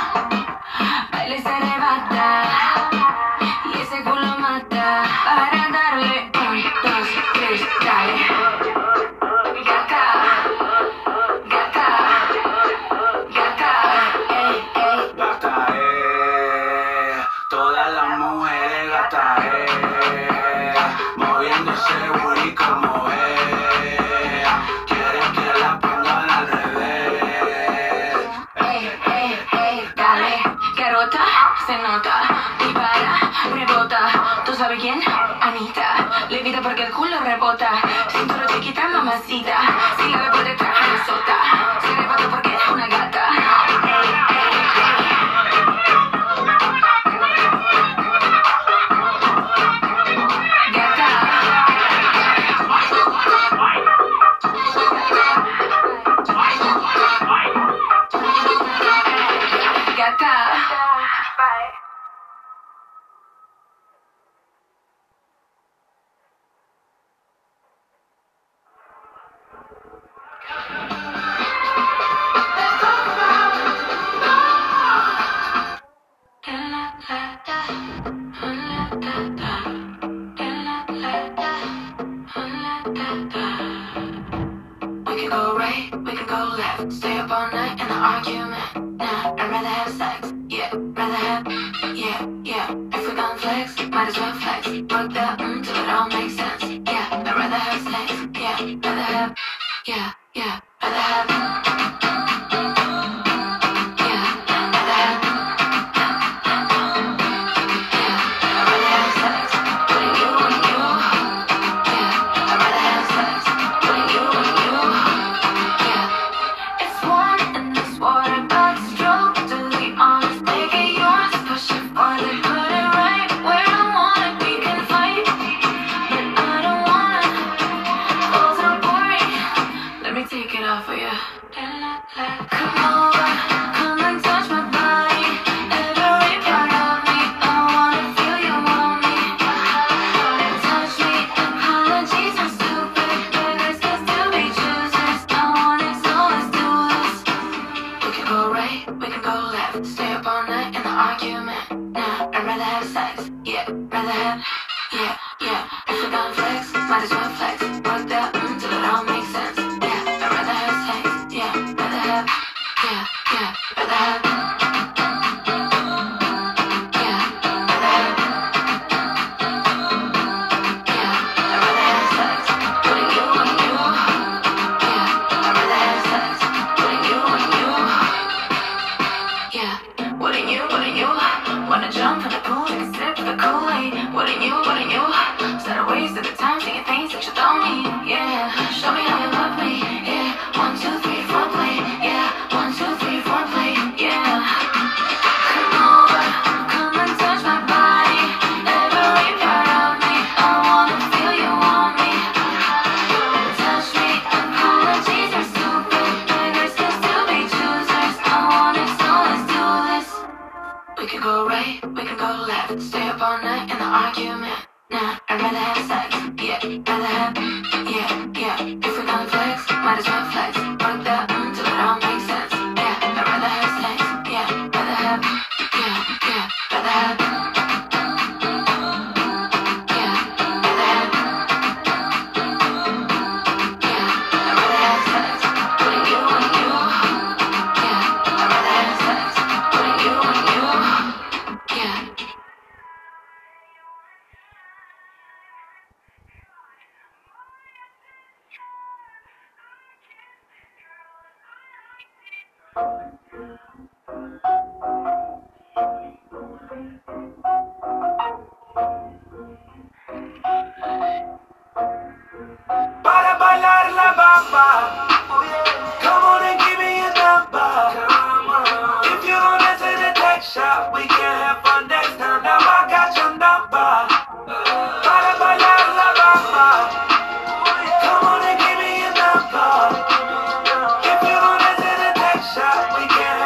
Tchau! Cintura chiquita, mamacita, si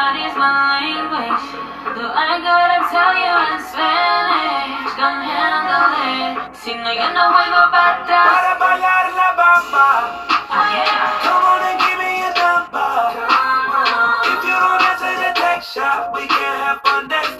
body's my language Though I gotta tell you in Spanish. Don't handle it Si no, yo no vuelvo para atrás Para bailar la bamba. Oh yeah. Come on and give me your number. Come on, If you don't answer the text shot We can have fun. Next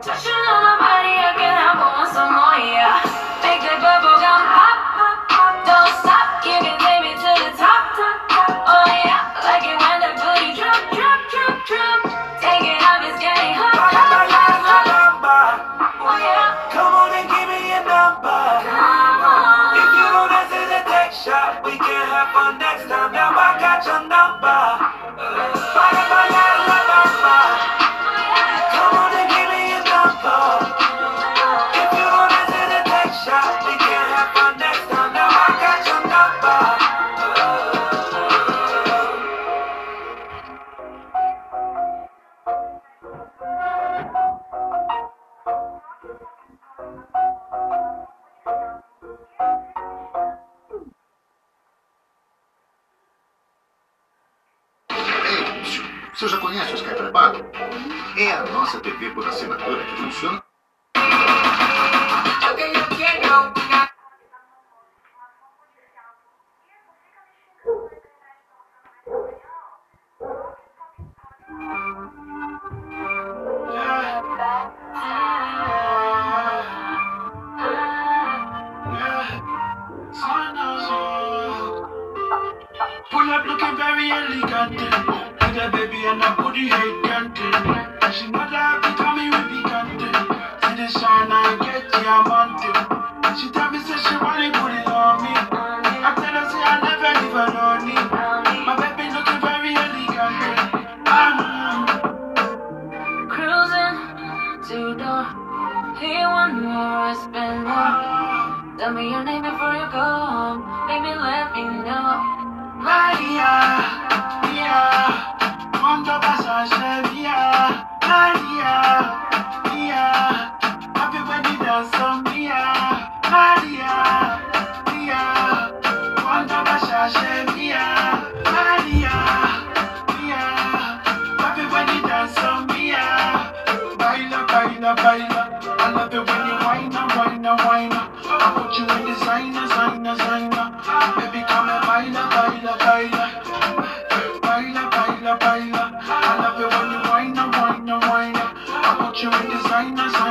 Touching on my body again, I some more, yeah. Make that bubble gum pop, pop, pop, don't stop. You can take me to the top, top, top, oh yeah. Like it when that booty drop, drop, drop, drop. Off, getting hot. Shot, we can have fun next time. Now I got your number.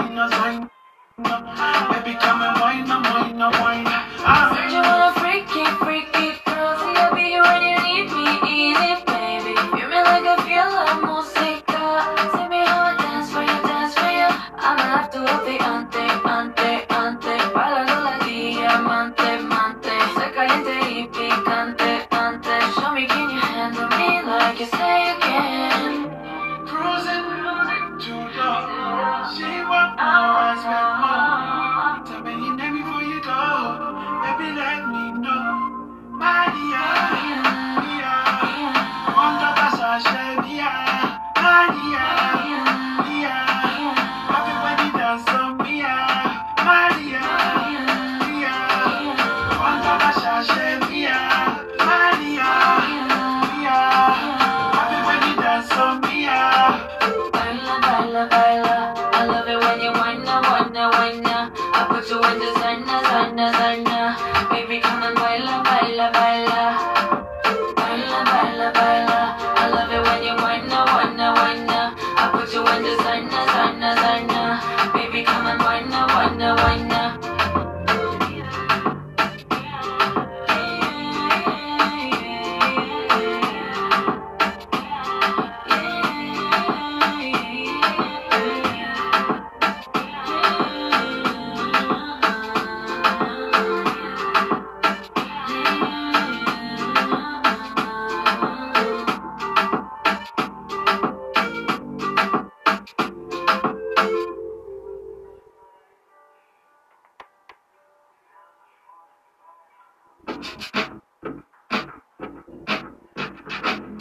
wine us, wine Baby, come and wine up, wine up, wine. Ah.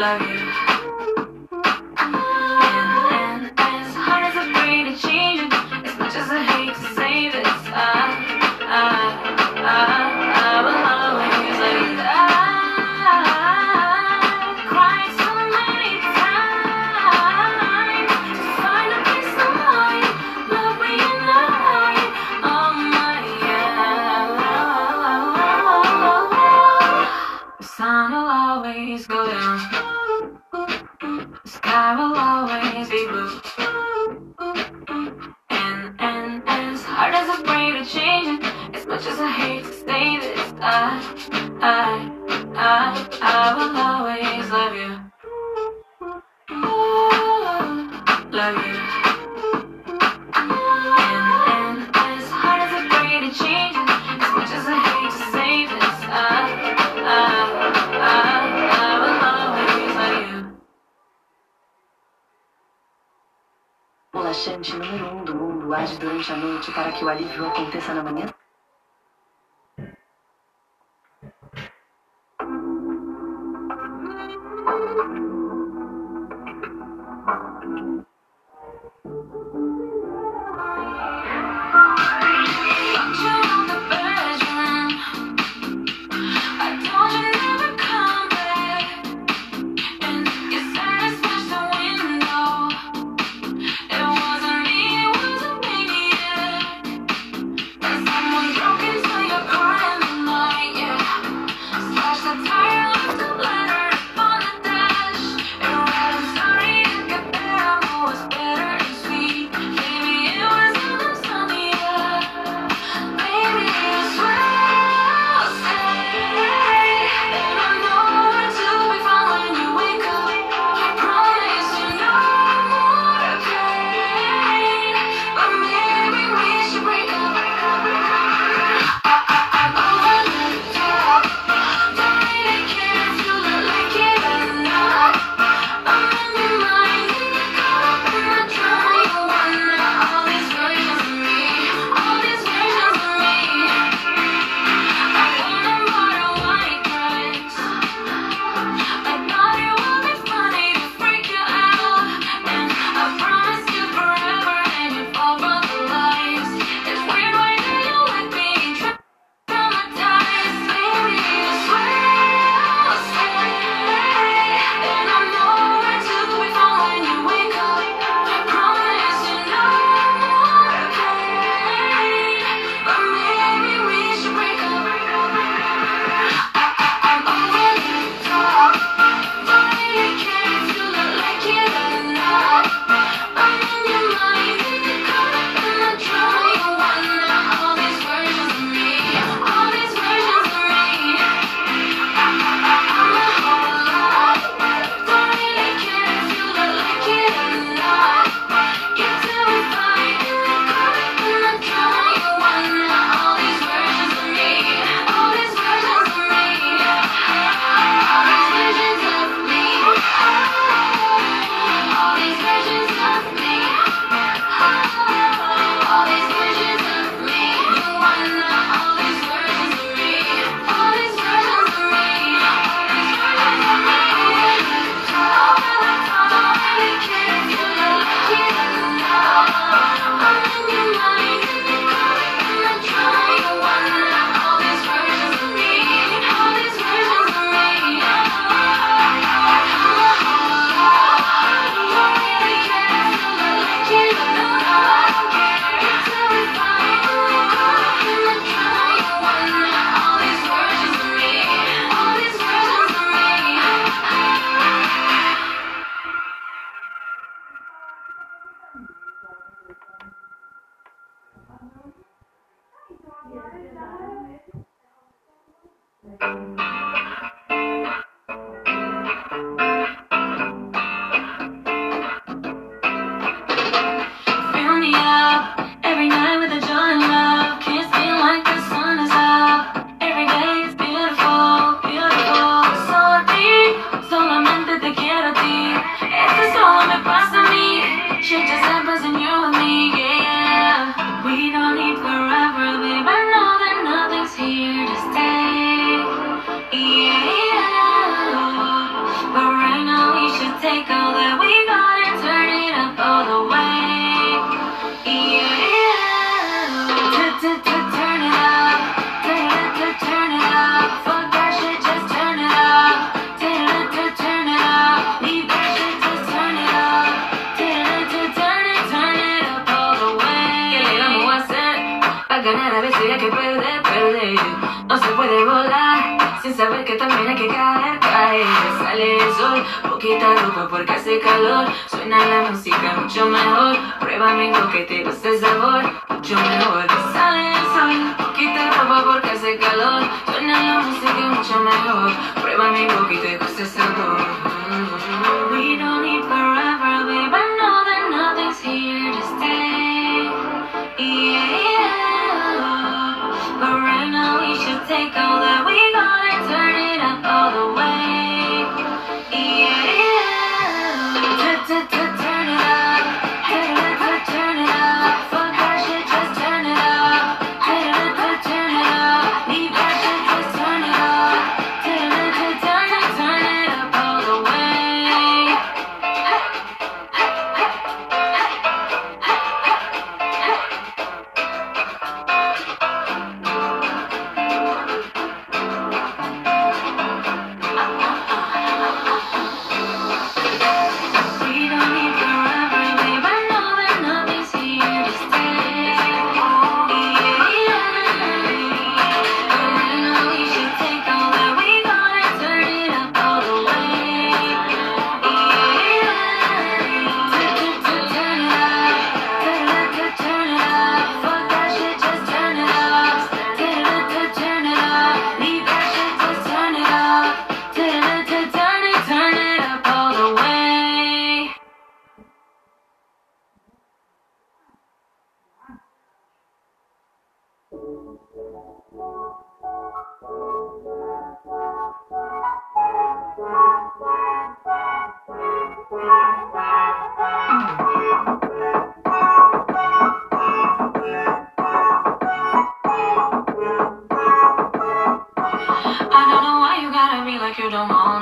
Love you. Número no mundo mundo age durante a noite para que o alívio aconteça na manhã? domingo que te guste sabor. Sale el sol, quita ropa porque hace calor. Suena la música mucho mejor. Prueba te guste sabor. We don't need forever, babe. I know that nothing's here to stay. Yeah, but right now we should take all that we got and turn it up all the way. don't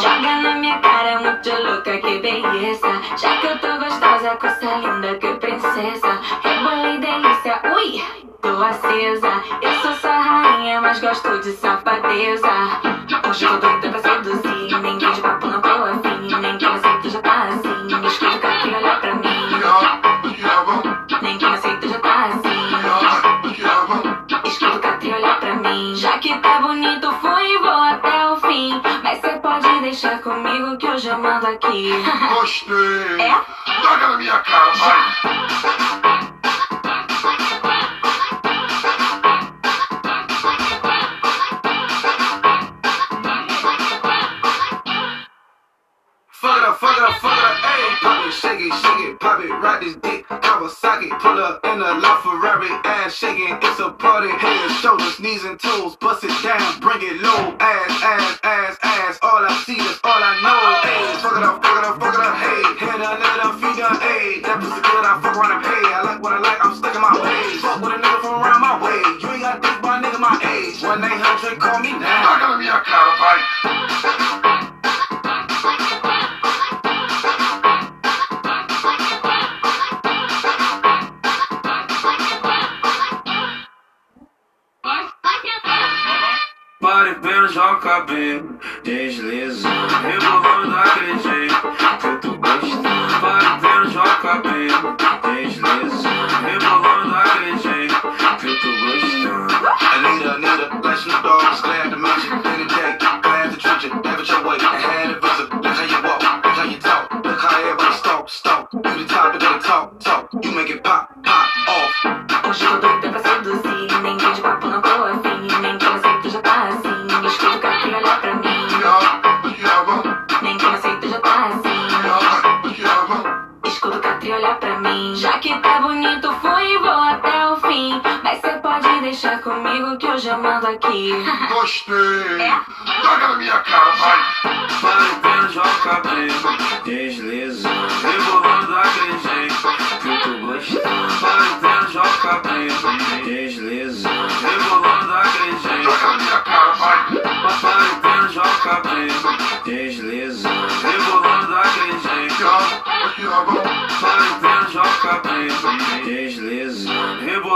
Joga na minha cara, muito louca, que beleza. Já que eu tô gostosa, coisa linda, que princesa. Rebolei delícia, ui, tô acesa. Eu sou sua rainha, mas gosto de safadeza. Hoje tô doida pra seduzir. Aqui. Gostei. É? Joga na minha cara, vai. In a La Ferrari, ass shaking, it's a party. Head, shoulders, knees and toes, bust it down, bring it low. Ass, ass, ass, ass, all I see is all I know. Ayy, fuck it up, fuck it up, fuck it up, hey. Head up, nigga, done, feet done, ayy. That pussy good, I fuck around and pay. I like what I like, I'm stuck in my ways. Fuck with a nigga from around my way. You ain't got dick by a nigga my age. 1 800, call me now. só cabelo deslizando, Eu não tu tanto Vai Batendo só cabelo deslizando, Eu não que tu gosto. Anita, Anita, bless the dogs. Glad to meet you. Any day, glad to treat you. Have it your way. And have it aqui. Gostei. É? Na minha cara, vai. Vai, joga bem. Deslizando, rebolando a gente. Que eu tô gostando. Vai, joga bem. Deslizando, rebolando a gente. Joga na minha cara, vai. Papai, joga bem. Deslizando, rebolando a gente. Aqui, ó. Bem. Deslizando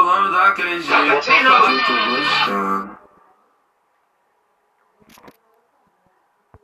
rebolando daquele jeito eu tô gostando.